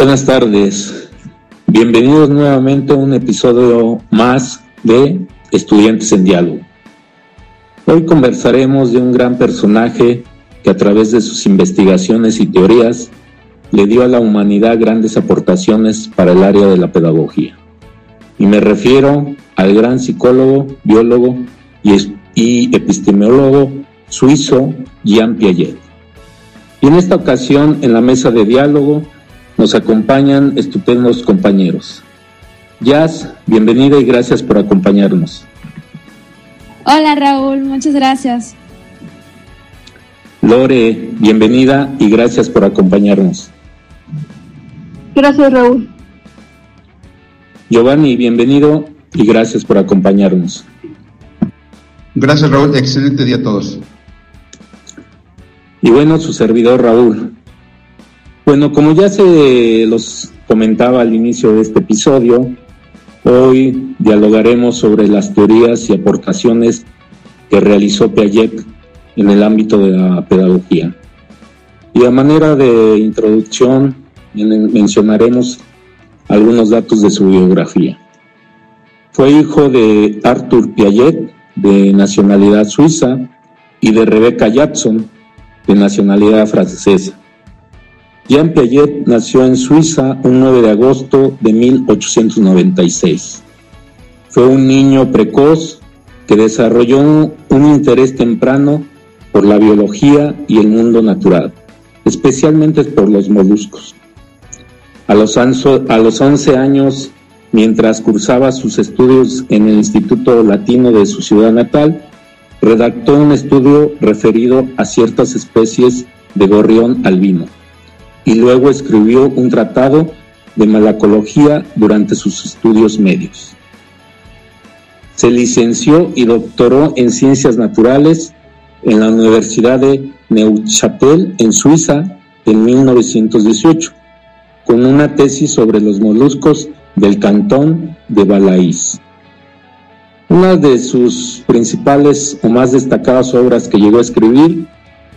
Buenas tardes. Bienvenidos nuevamente a un episodio más de Estudiantes en Diálogo. Hoy conversaremos de un gran personaje que a través de sus investigaciones y teorías le dio a la humanidad grandes aportaciones para el área de la pedagogía. Y me refiero al gran psicólogo, biólogo y, epistemólogo suizo Jean Piaget. Y en esta ocasión, en la mesa de diálogo, nos acompañan estupendos compañeros. Jazz, bienvenida y gracias por acompañarnos. Hola Raúl, muchas gracias. Lore, bienvenida y gracias por acompañarnos. Gracias Raúl. Giovanni, bienvenido y gracias por acompañarnos. Gracias Raúl, excelente día a todos. Y bueno, su servidor Raúl. Bueno, como ya se los comentaba al inicio de este episodio, Hoy dialogaremos sobre las teorías y aportaciones que realizó Piaget en el ámbito de la pedagogía. Y a manera de introducción mencionaremos algunos datos de su biografía. Fue hijo de Arthur Piaget, de nacionalidad suiza, y de Rebecca Jackson, de nacionalidad francesa. Jean Piaget nació en Suiza un 9 de agosto de 1896. Fue un niño precoz que desarrolló un, interés temprano por la biología y el mundo natural, especialmente por los moluscos. A los, a los 11 años, mientras cursaba sus estudios en el Instituto Latino de su ciudad natal, redactó un estudio referido a ciertas especies de gorrión albino y luego escribió un tratado de malacología durante sus estudios medios. Se licenció y doctoró en ciencias naturales en la Universidad de Neuchâtel en Suiza en 1918, con una tesis sobre los moluscos del cantón de Balaís. Una de sus principales o más destacadas obras que llegó a escribir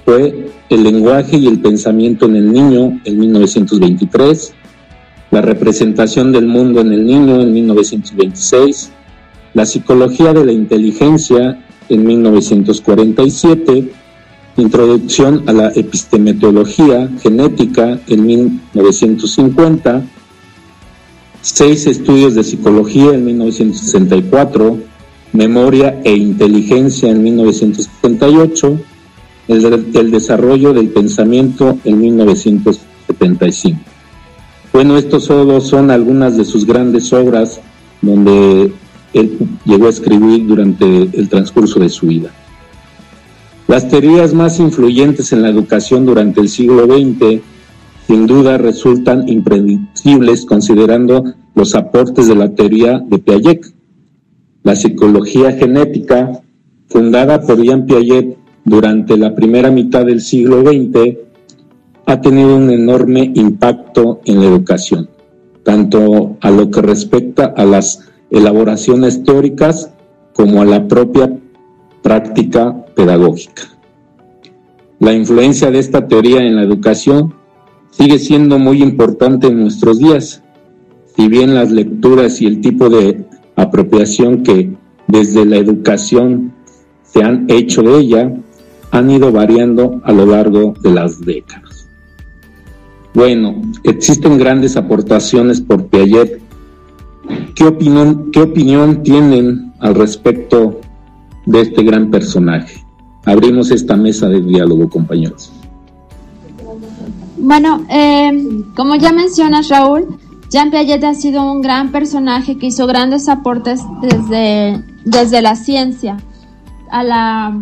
fue El lenguaje y el pensamiento en el niño en 1923, La representación del mundo en el niño en 1926, La psicología de la inteligencia en 1947, Introducción a la epistemetología genética en 1950, Seis estudios de psicología en 1964, Memoria e inteligencia en 1978, el, desarrollo del pensamiento en 1975. Bueno, estos solo son algunas de sus grandes obras donde él llegó a escribir durante el transcurso de su vida. Las teorías más influyentes en la educación durante el siglo XX sin duda resultan impredecibles considerando los aportes de la teoría de Piaget. La psicología genética, fundada por Jean Piaget durante la primera mitad del siglo XX ha tenido un enorme impacto en la educación, tanto a lo que respecta a las elaboraciones teóricas como a la propia práctica pedagógica. La influencia de esta teoría en la educación sigue siendo muy importante en nuestros días, si bien las lecturas y el tipo de apropiación que desde la educación se han hecho de ella han ido variando a lo largo de las décadas. Bueno, existen grandes aportaciones por Piaget. ¿Qué opinión, ¿Qué opinión tienen al respecto de este gran personaje? Abrimos esta mesa de diálogo, compañeros. Bueno, eh, como ya mencionas, Raúl, Jean Piaget ha sido un gran personaje que hizo grandes aportes desde, desde la ciencia a la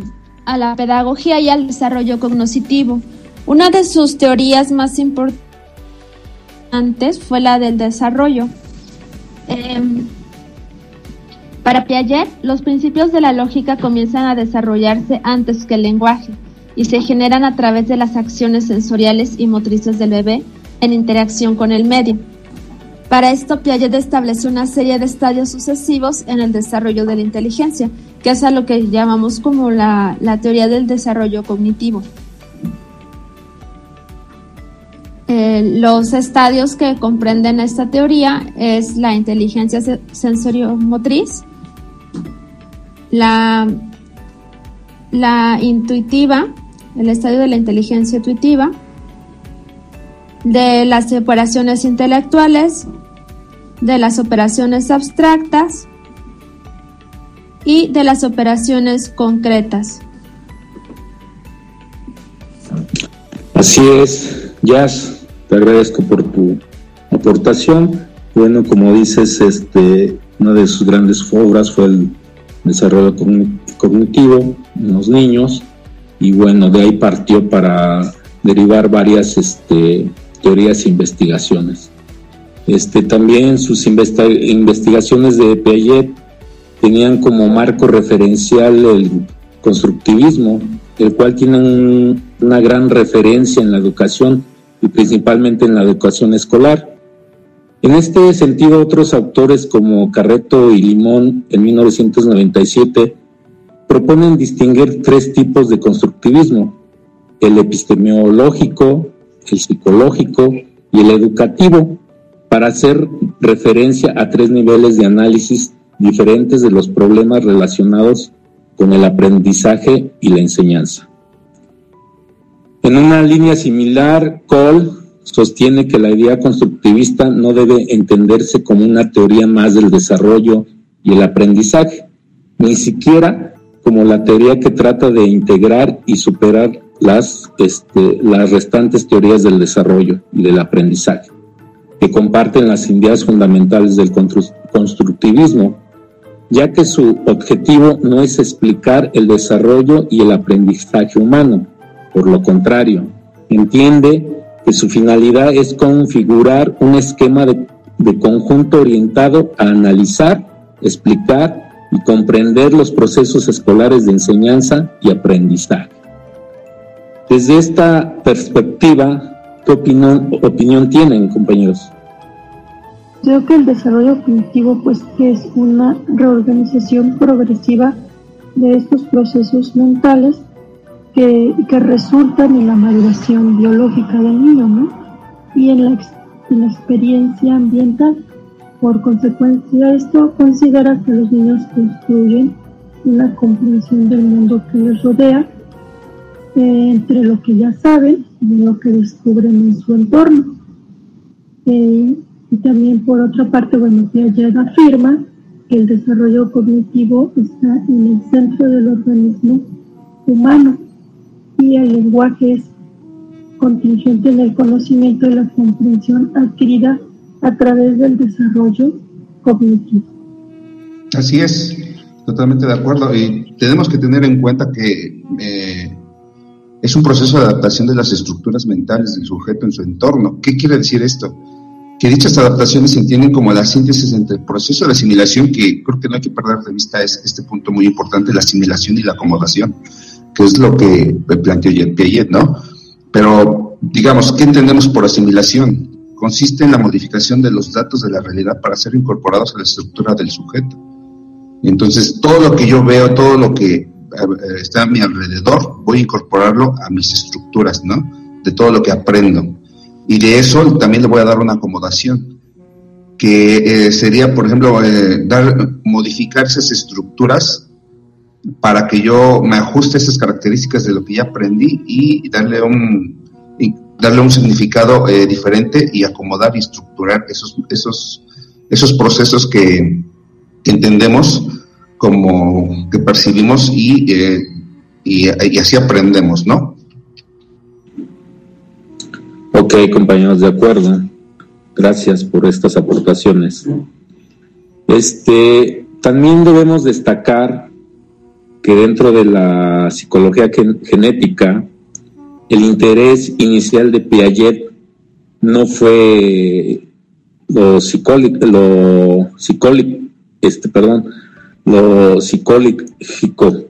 a la pedagogía y al desarrollo cognitivo. Una de sus teorías más importantes fue la del desarrollo. Em, para Piaget, los principios de la lógica comienzan a desarrollarse antes que el lenguaje y se generan a través de las acciones sensoriales y motrices del bebé en interacción con el medio. Para esto, Piaget estableció una serie de estadios sucesivos en el desarrollo de la inteligencia, que es a lo que llamamos como la, teoría del desarrollo cognitivo. eh, los estadios que comprenden esta teoría es la inteligencia sensoriomotriz, la, la intuitiva, el estadio de la inteligencia intuitiva, de las operaciones intelectuales, de las operaciones abstractas y de las operaciones concretas. Así es, Jazz, te agradezco por tu aportación. Bueno, como dices, este, una de sus grandes obras fue el desarrollo cognitivo en los niños y bueno, de ahí partió para derivar varias este, teorías e investigaciones. Este, también sus investigaciones de Piaget tenían como marco referencial el constructivismo, el cual tiene una gran referencia en la educación y principalmente en la educación escolar. En este sentido, otros autores como Carreto y Limón en 1997 proponen distinguir tres tipos de constructivismo, el epistemológico, el psicológico y el educativo, para hacer referencia a tres niveles de análisis diferentes de los problemas relacionados con el aprendizaje y la enseñanza. En una línea similar, Cole sostiene que la idea constructivista no debe entenderse como una teoría más del desarrollo y el aprendizaje, ni siquiera como la teoría que trata de integrar y superar las, este, las restantes teorías del desarrollo y del aprendizaje, que comparten las ideas fundamentales del constructivismo, ya que su objetivo no es explicar el desarrollo y el aprendizaje humano, por lo contrario, entiende que su finalidad es configurar un esquema de, conjunto orientado a analizar, explicar y comprender los procesos escolares de enseñanza y aprendizaje. Desde esta perspectiva, ¿qué opinión, tienen, compañeros? Creo que el desarrollo cognitivo, pues, es una reorganización progresiva de estos procesos mentales que, que resultan en la maduración biológica del niño. Y en la, en la experiencia ambiental. Por consecuencia, esto considera que los niños construyen una comprensión del mundo que les rodea eh, entre lo que ya saben y lo que descubren en su entorno. Eh, y también por otra parte, bueno, Piaget afirma que el desarrollo cognitivo está en el centro del organismo humano y el lenguaje es contingente en el conocimiento y la comprensión adquirida a través del desarrollo cognitivo. Así es, totalmente de acuerdo. Y tenemos que tener en cuenta que eh, es un proceso de adaptación de las estructuras mentales del sujeto en su entorno. ¿Qué quiere decir esto? Que dichas adaptaciones se entienden como la síntesis entre el proceso de asimilación, que creo que no hay que perder de vista es este punto muy importante, la asimilación y la acomodación, que es lo que planteó Piaget, ¿no? Pero, digamos, ¿qué entendemos por asimilación? Consiste en la modificación de los datos de la realidad para ser incorporados a la estructura del sujeto. Entonces, todo lo que yo veo, todo lo que está a mi alrededor, voy a incorporarlo a mis estructuras, ¿no? De todo lo que aprendo. Y de eso también le voy a dar una acomodación, que eh, sería, por ejemplo, eh, dar, modificar esas estructuras para que yo me ajuste esas características de lo que ya aprendí y darle un, darle un significado diferente y acomodar y estructurar esos, esos, esos procesos que, que entendemos como que percibimos y, eh, y, así aprendemos, ¿no? Ok, compañeros, de acuerdo. Gracias por estas aportaciones. Este, también debemos destacar que dentro de la psicología genética, el interés inicial de Piaget no fue lo psicólico, lo psicólico, este, perdón, lo psicológico,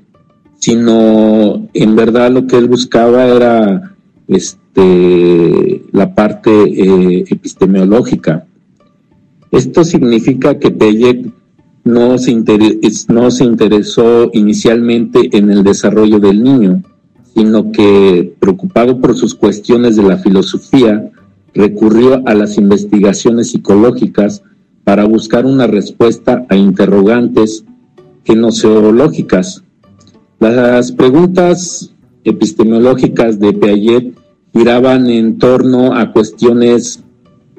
sino en verdad lo que él buscaba era este, la parte eh, epistemológica. Esto significa que Piaget no se, no se interesó inicialmente en el desarrollo del niño, sino que preocupado por sus cuestiones de la filosofía, recurrió a las investigaciones psicológicas para buscar una respuesta a interrogantes genoseológicas. Las preguntas epistemológicas de Piaget giraban en torno a cuestiones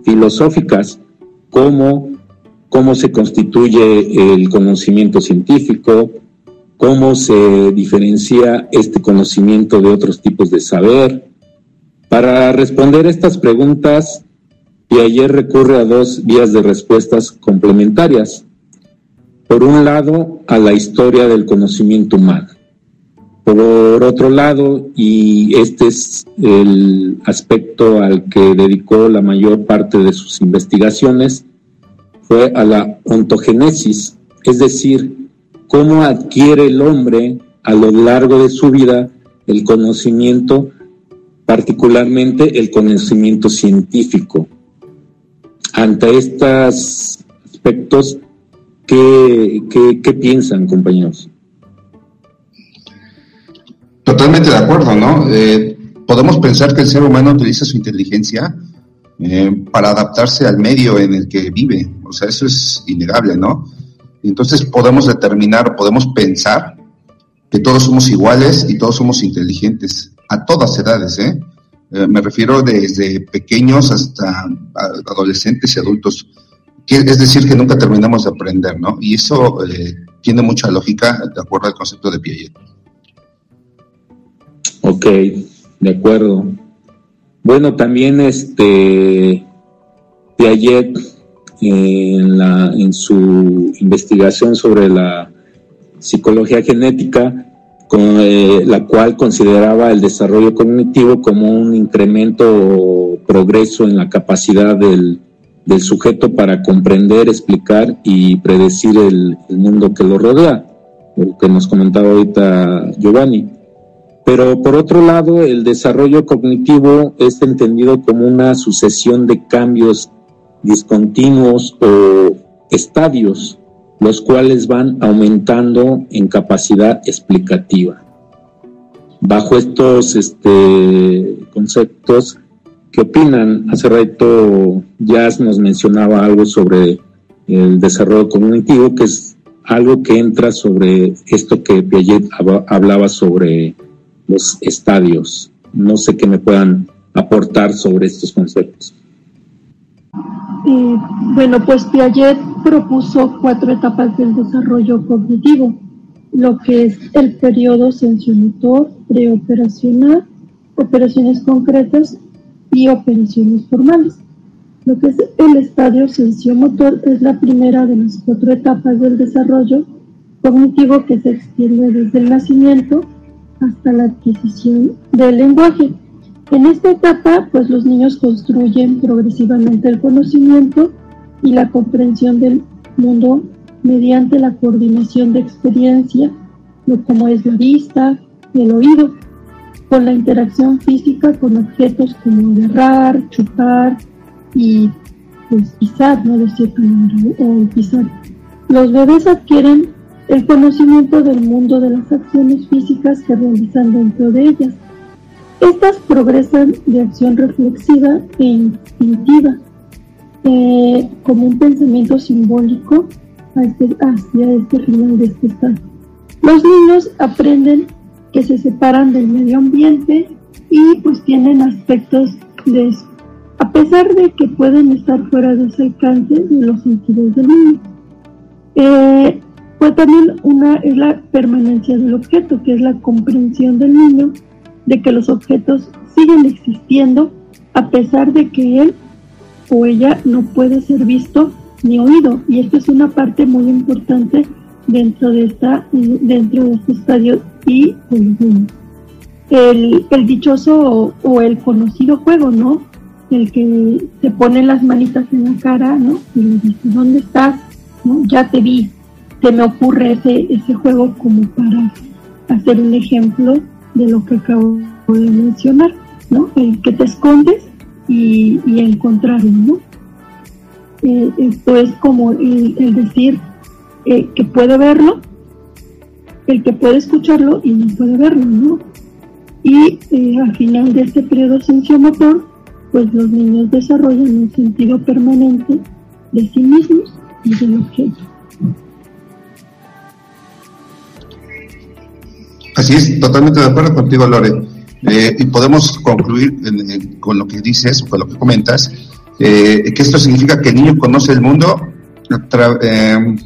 filosóficas como cómo se constituye el conocimiento científico, cómo se diferencia este conocimiento de otros tipos de saber. Para responder estas preguntas, Piaget recurre a dos vías de respuestas complementarias. Por un lado, a la historia del conocimiento humano. Por otro lado, y este es el aspecto al que dedicó la mayor parte de sus investigaciones, fue a la ontogénesis, es decir, cómo adquiere el hombre a lo largo de su vida el conocimiento, particularmente el conocimiento científico. Ante estos aspectos, ¿qué, piensan, compañeros? Totalmente de acuerdo, ¿no? Eh, podemos pensar que el ser humano utiliza su inteligencia eh, para adaptarse al medio en el que vive. O sea, eso es innegable, ¿no? Entonces podemos determinar, podemos pensar que todos somos iguales y todos somos inteligentes, a todas edades, ¿eh? eh me refiero desde pequeños hasta adolescentes y adultos, es decir, que nunca terminamos de aprender, ¿no? Y eso eh, tiene mucha lógica de acuerdo al concepto de Piaget. Ok, de acuerdo. Bueno, también este Piaget en, la, en su investigación sobre la psicología genética, con, eh, la cual consideraba el desarrollo cognitivo como un incremento o progreso en la capacidad del, del sujeto para comprender, explicar y predecir el, mundo que lo rodea, lo que nos comentaba ahorita Giovanni. Pero por otro lado, el desarrollo cognitivo es entendido como una sucesión de cambios discontinuos o estadios, los cuales van aumentando en capacidad explicativa. Bajo estos este, conceptos, ¿qué opinan? Hace rato Jazz nos mencionaba algo sobre el desarrollo cognitivo, que es algo que entra sobre esto que Piaget hablaba sobre los estadios. No sé qué me puedan aportar sobre estos conceptos bueno, pues Piaget propuso cuatro etapas del desarrollo cognitivo, lo que es el periodo sensiomotor, preoperacional, operaciones concretas y operaciones formales. Lo que es el estadio sensiomotor es la primera de las cuatro etapas del desarrollo cognitivo que se extiende desde el nacimiento hasta la adquisición del lenguaje. En esta etapa, pues los niños construyen progresivamente el conocimiento y la comprensión del mundo mediante la coordinación de experiencia, como es la vista y el oído, con la interacción física con objetos como agarrar, chupar y pues, pisar, ¿no? De o pisar. Los bebés adquieren el conocimiento del mundo de las acciones físicas que realizan dentro de ellas estas progresan de acción reflexiva e instintiva, eh, como un pensamiento simbólico este, hacia este final de este estado. Los niños aprenden que se separan del medio ambiente y pues tienen aspectos de eso, a pesar de que pueden estar fuera de ese alcance de los sentidos del niño. Eh, pues también una es la permanencia del objeto, que es la comprensión del niño de que los objetos siguen existiendo a pesar de que él o ella no puede ser visto ni oído. Y esto es una parte muy importante dentro de esta dentro de este estadio el, el dichoso o, el conocido juego, ¿no? El que te pone las manitas en la cara, ¿no? Y le dice, ¿dónde estás? Ya te vi. Se me ocurre ese, ese juego como para hacer un ejemplo de lo que acabo de mencionar, ¿no? El que te escondes y, y encontrarlo, ¿no? Eh, esto es como el, decir eh, que puede verlo, el que puede escucharlo y no puede verlo, ¿no? Y eh, al final de este periodo sensomotor, pues los niños desarrollan un sentido permanente de sí mismos y del objeto. Así es, totalmente de acuerdo contigo, Lore. Eh, y podemos concluir con lo que dices, con lo que comentas, eh, que esto significa que el niño conoce el mundo eh,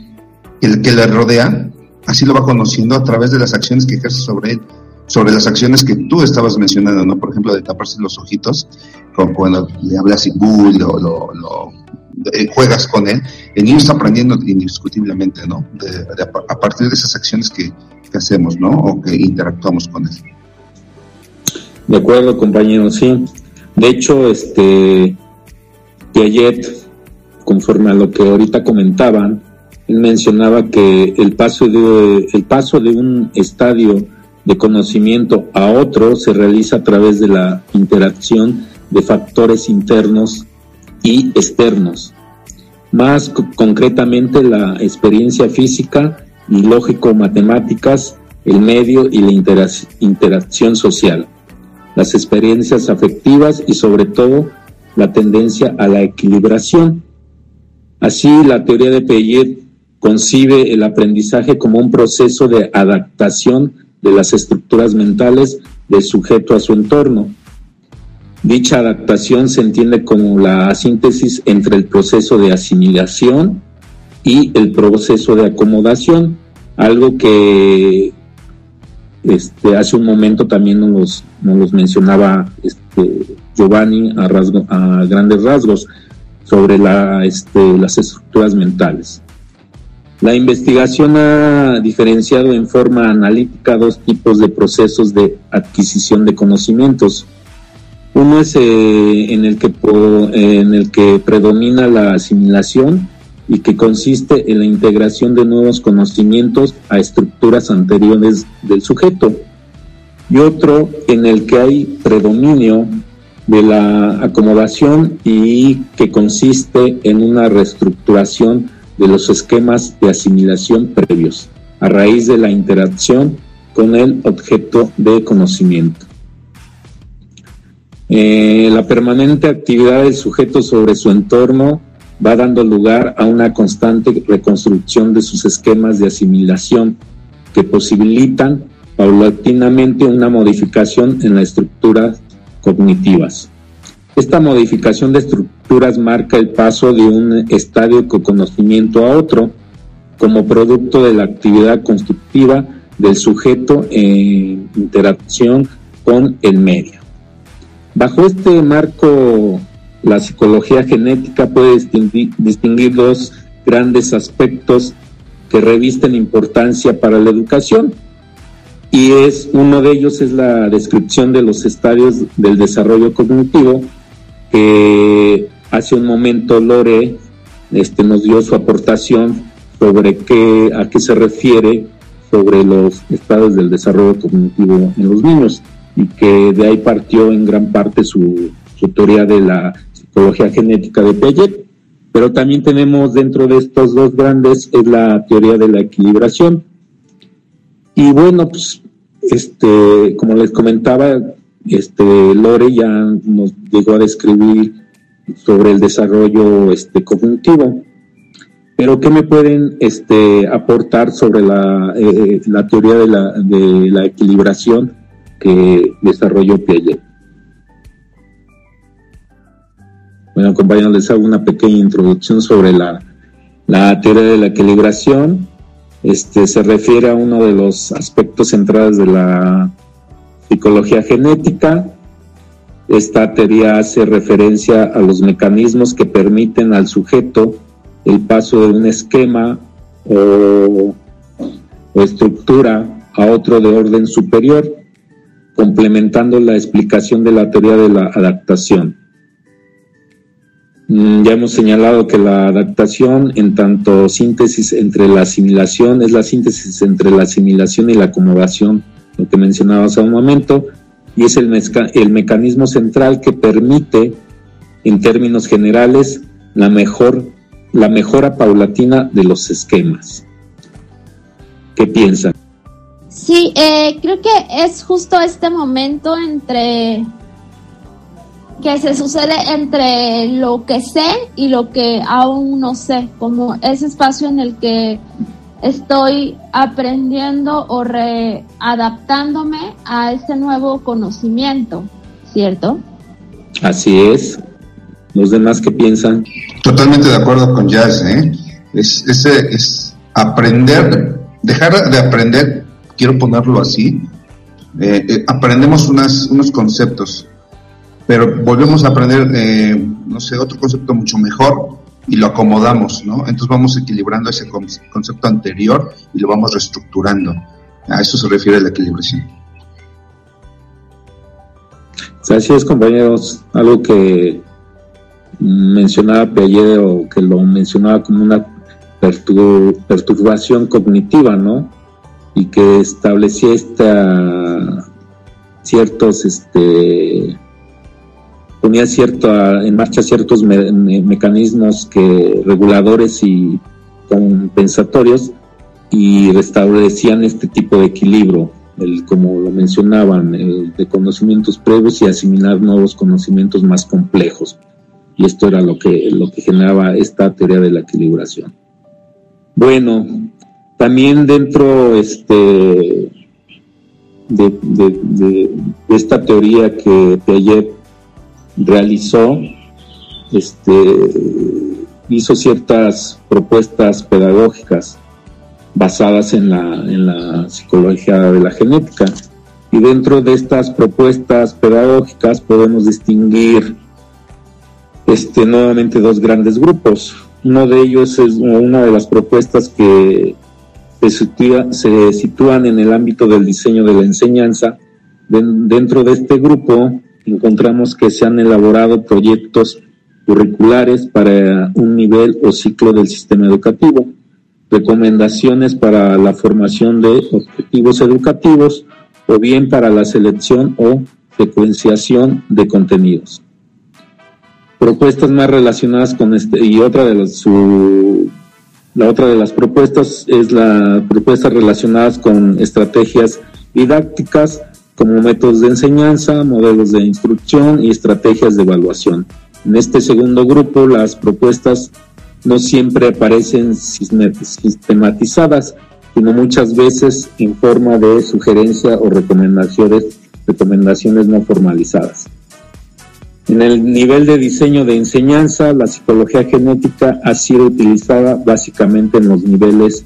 el que le rodea, así lo va conociendo a través de las acciones que ejerce sobre él, sobre las acciones que tú estabas mencionando, ¿no? Por ejemplo, de taparse los ojitos, como cuando le hablas y bull, lo, lo, juegas con él, el niño está aprendiendo indiscutiblemente, ¿no? a partir de esas acciones que, que hacemos, ¿no? O que interactuamos con él. De acuerdo, compañero, sí. De hecho, este Piaget, conforme a lo que ahorita comentaban, él mencionaba que el paso de el paso de un estadio de conocimiento a otro se realiza a través de la interacción de factores internos y externos. Más concretamente la experiencia física y lógico-matemáticas, el medio y la interacción social las experiencias afectivas y sobre todo la tendencia a la equilibración. Así, la teoría de Piaget concibe el aprendizaje como un proceso de adaptación de las estructuras mentales del sujeto a su entorno. Dicha adaptación se entiende como la síntesis entre el proceso de asimilación y el proceso de acomodación, algo que este, hace un momento también nos, nos mencionaba este, Giovanni a, grandes rasgos sobre este, las estructuras mentales. La investigación ha diferenciado en forma analítica dos tipos de procesos de adquisición de conocimientos. Uno es eh, en, el que, en el que predomina la asimilación y que consiste en la integración de nuevos conocimientos a estructuras anteriores del sujeto, y otro en el que hay predominio de la acomodación y que consiste en una reestructuración de los esquemas de asimilación previos a raíz de la interacción con el objeto de conocimiento. Eh, la permanente actividad del sujeto sobre su entorno va dando lugar a una constante reconstrucción de sus esquemas de asimilación que posibilitan paulatinamente una modificación en las estructuras cognitivas. Esta modificación de estructuras marca el paso de un estadio de conocimiento a otro como producto de la actividad constructiva del sujeto en interacción con el medio. Bajo este marco la psicología genética puede distinguir, dos grandes aspectos que revisten importancia para la educación y es uno de ellos es la descripción de los estadios del desarrollo cognitivo hace un momento Lore este, nos dio su aportación sobre qué, a qué se refiere sobre los estados del desarrollo cognitivo en los niños y que de ahí partió en gran parte su, su teoría de la psicología genética de Piaget, pero también tenemos dentro de estos dos grandes es la teoría de la equilibración. Y bueno, pues este, como les comentaba, este Lore ya nos llegó a describir sobre el desarrollo este, cognitivo. Pero ¿qué me pueden este, aportar sobre la, eh, la teoría de la, de la equilibración que desarrolló Piaget? Bueno, compañeros, les hago una pequeña introducción sobre la, teoría de la equilibración. Este, se refiere a uno de los aspectos centrales de la psicología genética. Esta teoría hace referencia a los mecanismos que permiten al sujeto el paso de un esquema o, estructura a otro de orden superior, complementando la explicación de la teoría de la adaptación. Mm, ya hemos señalado que la adaptación, en tanto síntesis entre la asimilación, es la síntesis entre la asimilación y la acomodación, lo que mencionaba hace un momento, y es el, el mecanismo central que permite, en términos generales, la, mejor, la mejora paulatina de los esquemas. ¿Qué piensan? Sí, eh, creo que es justo este momento entre que se sucede entre lo que sé y lo que aún no sé, como ese espacio en el que estoy aprendiendo o readaptándome a este nuevo conocimiento, ¿cierto? Así es. ¿Los demás qué piensan? Totalmente de acuerdo con Jazz, ¿eh? Es, ese es aprender, dejar de aprender, quiero ponerlo así, eh, eh, aprendemos unas, unos conceptos, pero volvemos a aprender, eh, no sé, otro concepto mucho mejor y lo acomodamos, ¿no? Entonces vamos equilibrando ese concepto anterior y lo vamos reestructurando. A eso se refiere la equilibración. Así es, compañeros. Algo que mencionaba Piaget o que lo mencionaba como una perturbación cognitiva, ¿no? Y que establecía esta ciertos este ponía cierto en marcha ciertos mecanismos que reguladores y compensatorios y restablecían este tipo de equilibrio, el, como lo mencionaban, el de conocimientos previos y asimilar nuevos conocimientos más complejos. Y esto era lo que, lo que generaba esta teoría de la equilibración. Bueno, también dentro este, de, de esta teoría que Piaget realizó, este, hizo ciertas propuestas pedagógicas basadas en la, en la psicología de la genética. Y dentro de estas propuestas pedagógicas podemos distinguir este, nuevamente dos grandes grupos. Uno de ellos es una de las propuestas que se, se sitúan en el ámbito del diseño de la enseñanza. dentro de este grupo encontramos que se han elaborado proyectos curriculares para un nivel o ciclo del sistema educativo, recomendaciones para la formación de objetivos educativos o bien para la selección o secuenciación de contenidos. Propuestas más relacionadas con este y otra de las la otra de las propuestas es la propuestas relacionadas con estrategias didácticas como métodos de enseñanza, modelos de instrucción y estrategias de evaluación. En este segundo grupo, las propuestas no siempre aparecen sistematizadas, sino muchas veces en forma de sugerencia o recomendaciones, recomendaciones no formalizadas. En el nivel de diseño de enseñanza, la psicología genética ha sido utilizada básicamente en los niveles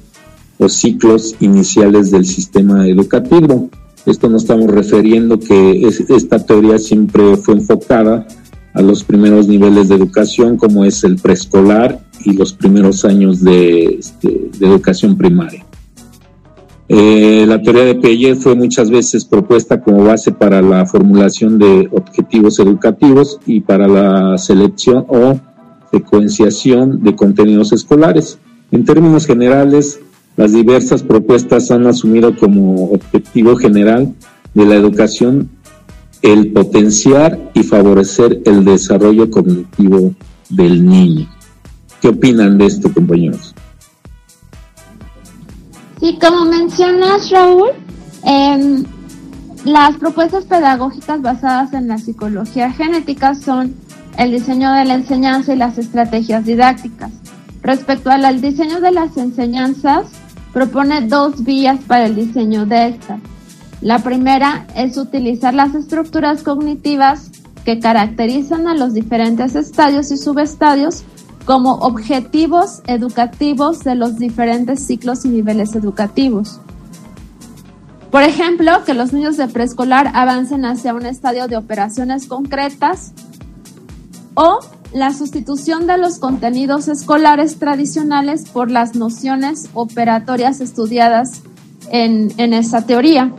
o ciclos iniciales del sistema educativo, esto nos estamos refiriendo que esta teoría siempre fue enfocada a los primeros niveles de educación, como es el preescolar y los primeros años de, este, educación primaria. Eh, la teoría de Piaget fue muchas veces propuesta como base para la formulación de objetivos educativos y para la selección o secuenciación de contenidos escolares. En términos generales, las diversas propuestas han asumido como objetivo general de la educación el potenciar y favorecer el desarrollo cognitivo del niño. ¿Qué opinan de esto, compañeros? Sí, como mencionas, Raúl, em, las propuestas pedagógicas basadas en la psicología genética son el diseño de la enseñanza y las estrategias didácticas. Respecto al diseño de las enseñanzas, propone dos vías para el diseño de estas. La primera es utilizar las estructuras cognitivas que caracterizan a los diferentes estadios y subestadios como objetivos educativos de los diferentes ciclos y niveles educativos. Por ejemplo, que los niños de preescolar avancen hacia un estadio de operaciones concretas o la sustitución de los contenidos escolares tradicionales por las nociones operatorias estudiadas en, en esa teoría,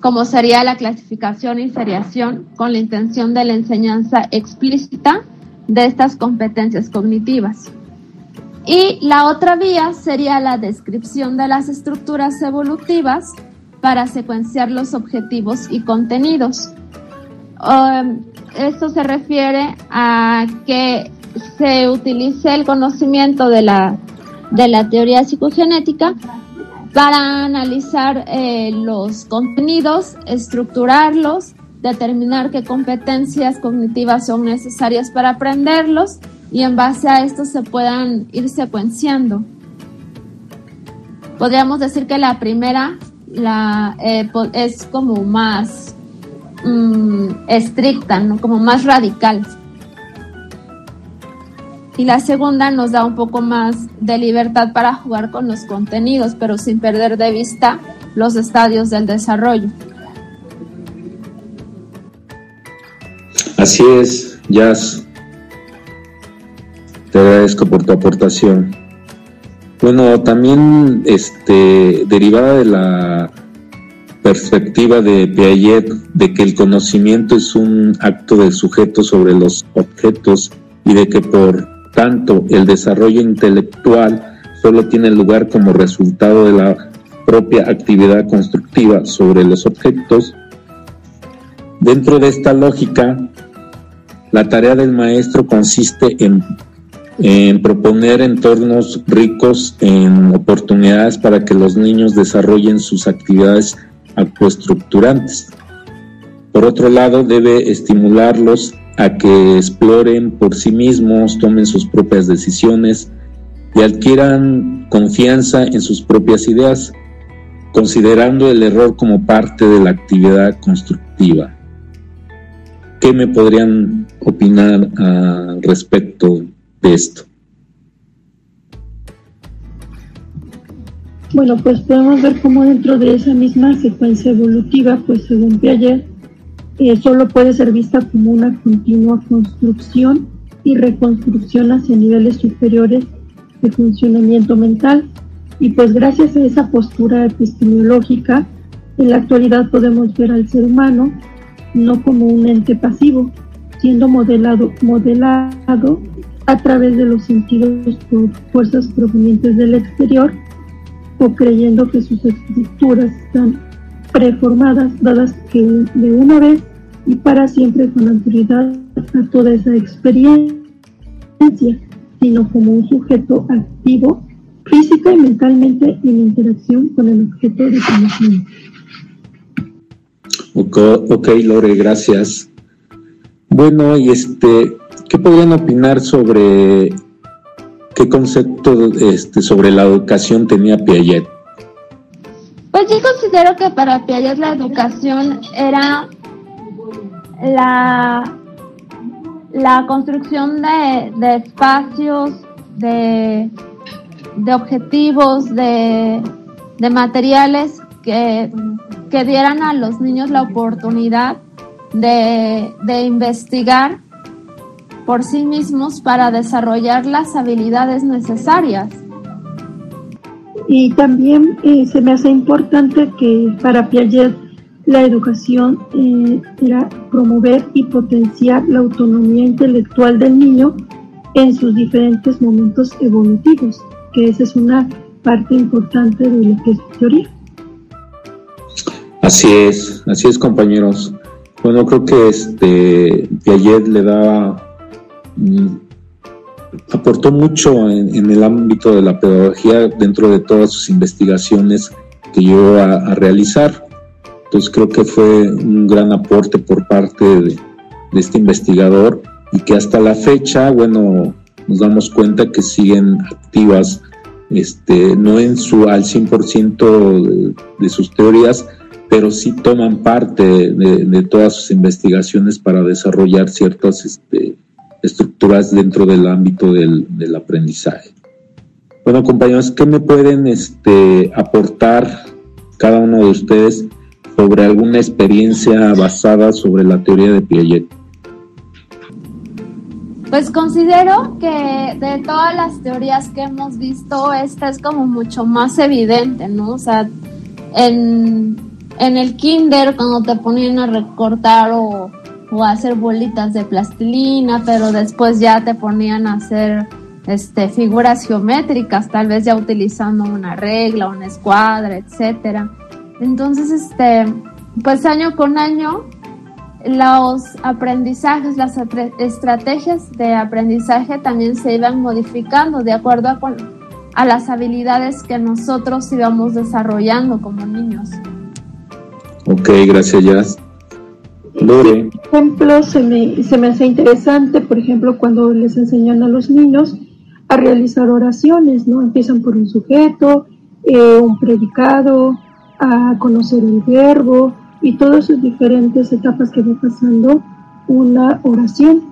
como sería la clasificación y seriación con la intención de la enseñanza explícita de estas competencias cognitivas. Y la otra vía sería la descripción de las estructuras evolutivas para secuenciar los objetivos y contenidos. Um, esto se refiere a que se utilice el conocimiento de la, de la teoría psicogenética para analizar eh, los contenidos, estructurarlos determinar qué competencias cognitivas son necesarias para aprenderlos y en base a esto se puedan ir secuenciando. Podríamos decir que la primera eh, es como más mm, estricta, como más radical. Y la segunda nos da un poco más de libertad para jugar con los contenidos, pero sin perder de vista los estadios del desarrollo. Así es, Jazz. Te agradezco por tu aportación. Bueno, también este, derivada de la perspectiva de Piaget de que el conocimiento es un acto del sujeto sobre los objetos y de que por tanto el desarrollo intelectual solo tiene lugar como resultado de la propia actividad constructiva sobre los objetos. Dentro de esta lógica, la tarea del maestro consiste en, proponer entornos ricos en oportunidades para que los niños desarrollen sus actividades actoestructurantes. Por otro lado, debe estimularlos a que exploren por sí mismos, tomen sus propias decisiones y adquieran confianza en sus propias ideas, considerando el error como parte de la actividad constructiva. ¿Qué me podrían opinar al respecto de esto? Bueno, pues podemos ver cómo dentro de esa misma secuencia evolutiva, pues según Piaget, eh, solo puede ser vista como una continua construcción y reconstrucción hacia niveles superiores de funcionamiento mental. Y pues gracias a esa postura epistemológica, en la actualidad podemos ver al ser humano no como un ente pasivo, siendo modelado, modelado a través de los sentidos por fuerzas provenientes del exterior o creyendo que sus estructuras están preformadas, dadas que de una vez y para siempre con autoridad a toda esa experiencia, sino como un sujeto activo física y mentalmente en interacción con el objeto de conocimiento. Ok, Lore, gracias. Bueno, y este, ¿qué podrían opinar sobre qué concepto este, sobre la educación tenía Piaget? Pues yo considero que para Piaget la educación era la, la construcción de, espacios, de, de objetivos, de, de materiales que que dieran a los niños la oportunidad de, investigar por sí mismos para desarrollar las habilidades necesarias. Y también eh, se me hace importante que para Piaget la educación eh, era promover y potenciar la autonomía intelectual del niño en sus diferentes momentos evolutivos, que esa es una parte importante de lo que es teoría. Así es, así es compañeros. Bueno, creo que este Piaget le da aportó mucho en, el ámbito de la pedagogía dentro de todas sus investigaciones que llevó a, realizar. Entonces creo que fue un gran aporte por parte de, este investigador y que hasta la fecha, bueno, nos damos cuenta que siguen activas, este, no en su al 100% de sus teorías, pero sí toman parte de, todas sus investigaciones para desarrollar ciertas este, estructuras dentro del ámbito del, aprendizaje. Bueno, compañeros, ¿qué me pueden este, aportar cada uno de ustedes sobre alguna experiencia basada sobre la teoría de Piaget? Pues considero que de todas las teorías que hemos visto, esta es como mucho más evidente, ¿no? O sea, en, en el kinder cuando te ponían a recortar o, a hacer bolitas de plastilina, pero después ya te ponían a hacer este, figuras geométricas, tal vez ya utilizando una regla, una escuadra, etcétera. Entonces, este, pues año con año los aprendizajes, las estrategias de aprendizaje también se iban modificando de acuerdo a, a las habilidades que nosotros íbamos desarrollando como niños. Ok, gracias, Jazz. Lore. ejemplo, se me, se me hace interesante, por ejemplo, cuando les enseñan a los niños a realizar oraciones, ¿no? Empiezan por un sujeto, eh, un predicado, a conocer el verbo y todas sus diferentes etapas que va pasando una oración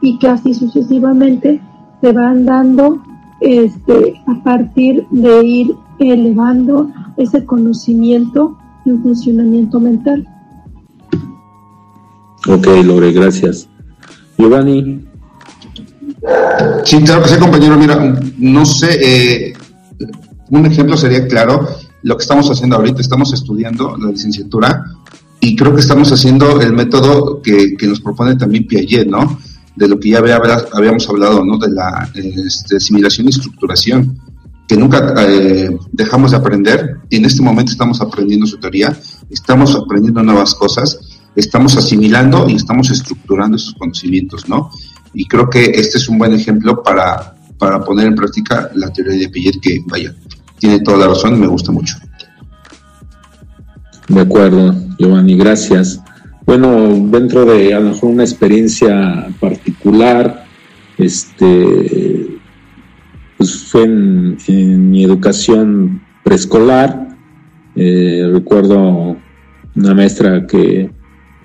y que así sucesivamente se van dando este, a partir de ir elevando ese conocimiento y un funcionamiento mental. Ok, Lore, gracias. Giovanni. Sí, claro que sí, compañero. Mira, no sé, eh, un ejemplo sería claro, lo que estamos haciendo ahorita, estamos estudiando la licenciatura y creo que estamos haciendo el método que, que nos propone también Piaget, ¿no? De lo que ya habíamos hablado, ¿no? De la este, asimilación y estructuración, que nunca eh, dejamos de aprender en este momento estamos aprendiendo su teoría, estamos aprendiendo nuevas cosas, estamos asimilando y estamos estructurando esos conocimientos, ¿no? Y creo que este es un buen ejemplo para, para poner en práctica la teoría de Piaget, que vaya, tiene toda la razón y me gusta mucho. De acuerdo, Giovanni, gracias. Bueno, dentro de a lo mejor una experiencia particular, este, pues fue en, mi educación preescolar. Eh, recuerdo una maestra que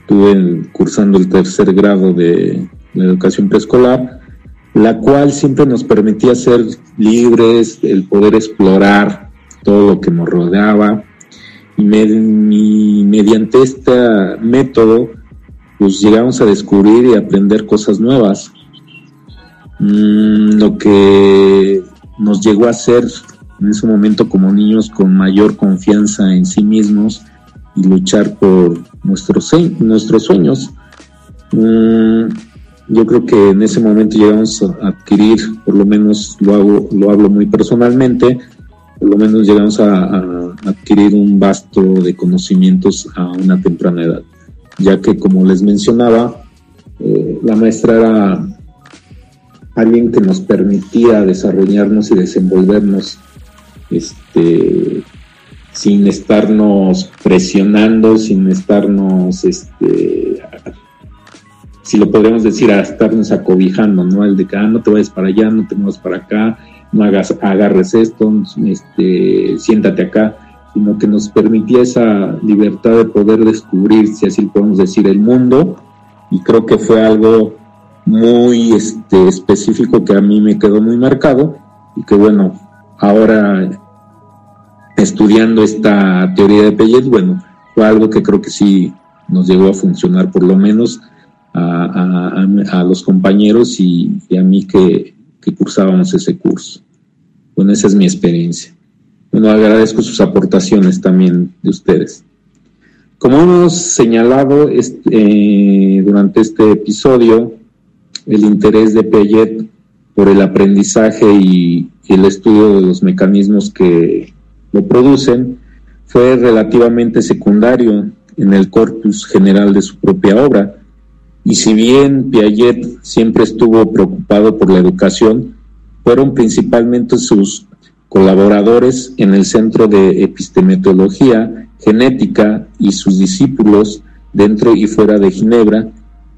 tuve cursando el tercer grado de la educación preescolar, la cual siempre nos permitía ser libres, el poder explorar todo lo que nos rodeaba. Y, mediante este método, pues llegamos a descubrir y aprender cosas nuevas. Mm, lo que nos llegó a hacer en ese momento como niños con mayor confianza en sí mismos y luchar por nuestros, sueños. Mm, yo creo que en ese momento llegamos a adquirir, por lo menos lo hago, lo hablo muy personalmente, por lo menos llegamos a, adquirir un vasto de conocimientos a una temprana edad, ya que como les mencionaba, eh, la maestra era alguien que nos permitía desarrollarnos y desenvolvernos este, sin estarnos presionando, sin estarnos este, si lo podríamos decir, a estarnos acobijando, ¿no? El de que, ah, no te vayas para allá, no te muevas para acá, no hagas, agarres esto, este, siéntate acá, sino que nos permitía esa libertad de poder descubrir, si así podemos decir, el mundo, y creo que fue algo muy este, específico que a mí me quedó muy marcado, y que bueno, ahora estudiando esta teoría de Pellet, bueno, fue algo que creo que sí nos llegó a funcionar, por lo menos a, los compañeros y, a mí que, cursábamos ese curso. Bueno, esa es mi experiencia. Bueno, agradezco sus aportaciones también de ustedes. Como hemos señalado este, durante este episodio, el interés de Piaget por el aprendizaje y el estudio de los mecanismos que lo producen fue relativamente secundario en el corpus general de su propia obra, y si bien Piaget siempre estuvo preocupado por la educación, fueron principalmente sus colaboradores en el Centro de Epistemología Genética y sus discípulos dentro y fuera de Ginebra,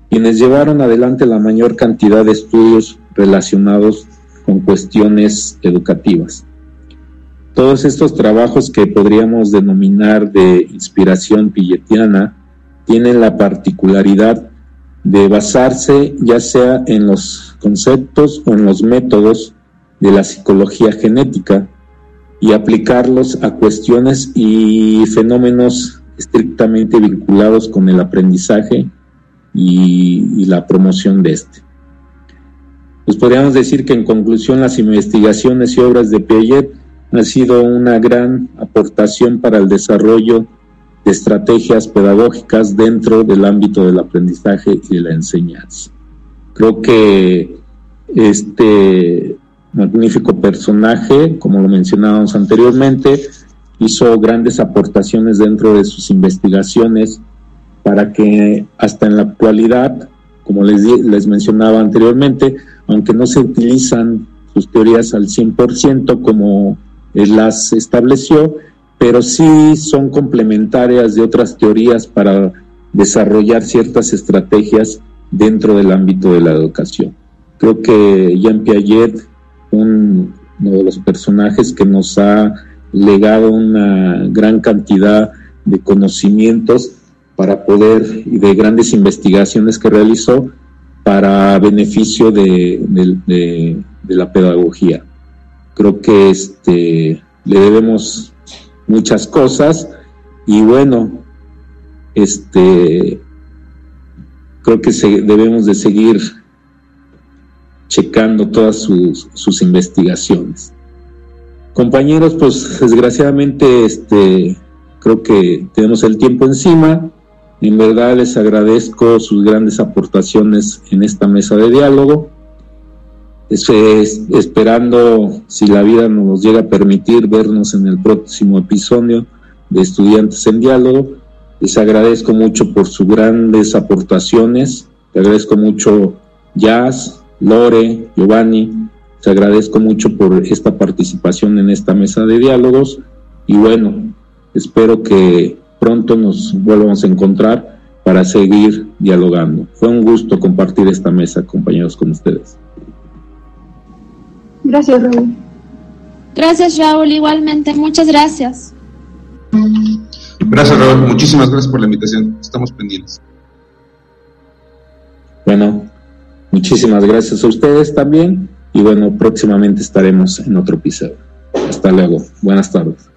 quienes llevaron adelante la mayor cantidad de estudios relacionados con cuestiones educativas. Todos estos trabajos que podríamos denominar de inspiración pilletiana tienen la particularidad de basarse ya sea en los conceptos o en los métodos de la psicología genética y aplicarlos a cuestiones y fenómenos estrictamente vinculados con el aprendizaje y, la promoción de este. Pues podríamos decir que en conclusión las investigaciones y obras de Piaget han sido una gran aportación para el desarrollo de estrategias pedagógicas dentro del ámbito del aprendizaje y de la enseñanza. Creo que este magnífico personaje, como lo mencionábamos anteriormente, hizo grandes aportaciones dentro de sus investigaciones para que hasta en la actualidad, como les, les mencionaba anteriormente, aunque no se utilizan sus teorías al 100% como él las estableció, pero sí son complementarias de otras teorías para desarrollar ciertas estrategias dentro del ámbito de la educación. Creo que Jean Piaget, uno de los personajes que nos ha legado una gran cantidad de conocimientos para poder y de grandes investigaciones que realizó para beneficio de, la pedagogía. Creo que este, le debemos muchas cosas y bueno, este, creo que debemos de seguir checando todas sus, sus, investigaciones. Compañeros, pues desgraciadamente este, creo que tenemos el tiempo encima. En verdad les agradezco sus grandes aportaciones en esta mesa de diálogo. Esperando, si la vida nos llega a permitir, vernos en el próximo episodio de Estudiantes en Diálogo. Les agradezco mucho por sus grandes aportaciones. Les agradezco mucho Jazz, Lore, Giovanni. Les agradezco mucho por esta participación en esta mesa de diálogos. Y bueno, espero que pronto nos vuelvamos a encontrar para seguir dialogando. Fue un gusto compartir esta mesa, compañeros, con ustedes. Gracias, Raúl. Gracias, Raúl. Igualmente, muchas gracias. Gracias, Raúl. Muchísimas gracias por la invitación. Estamos pendientes. Bueno, muchísimas gracias a ustedes también. Y bueno, próximamente estaremos en otro episodio. Hasta luego. Buenas tardes.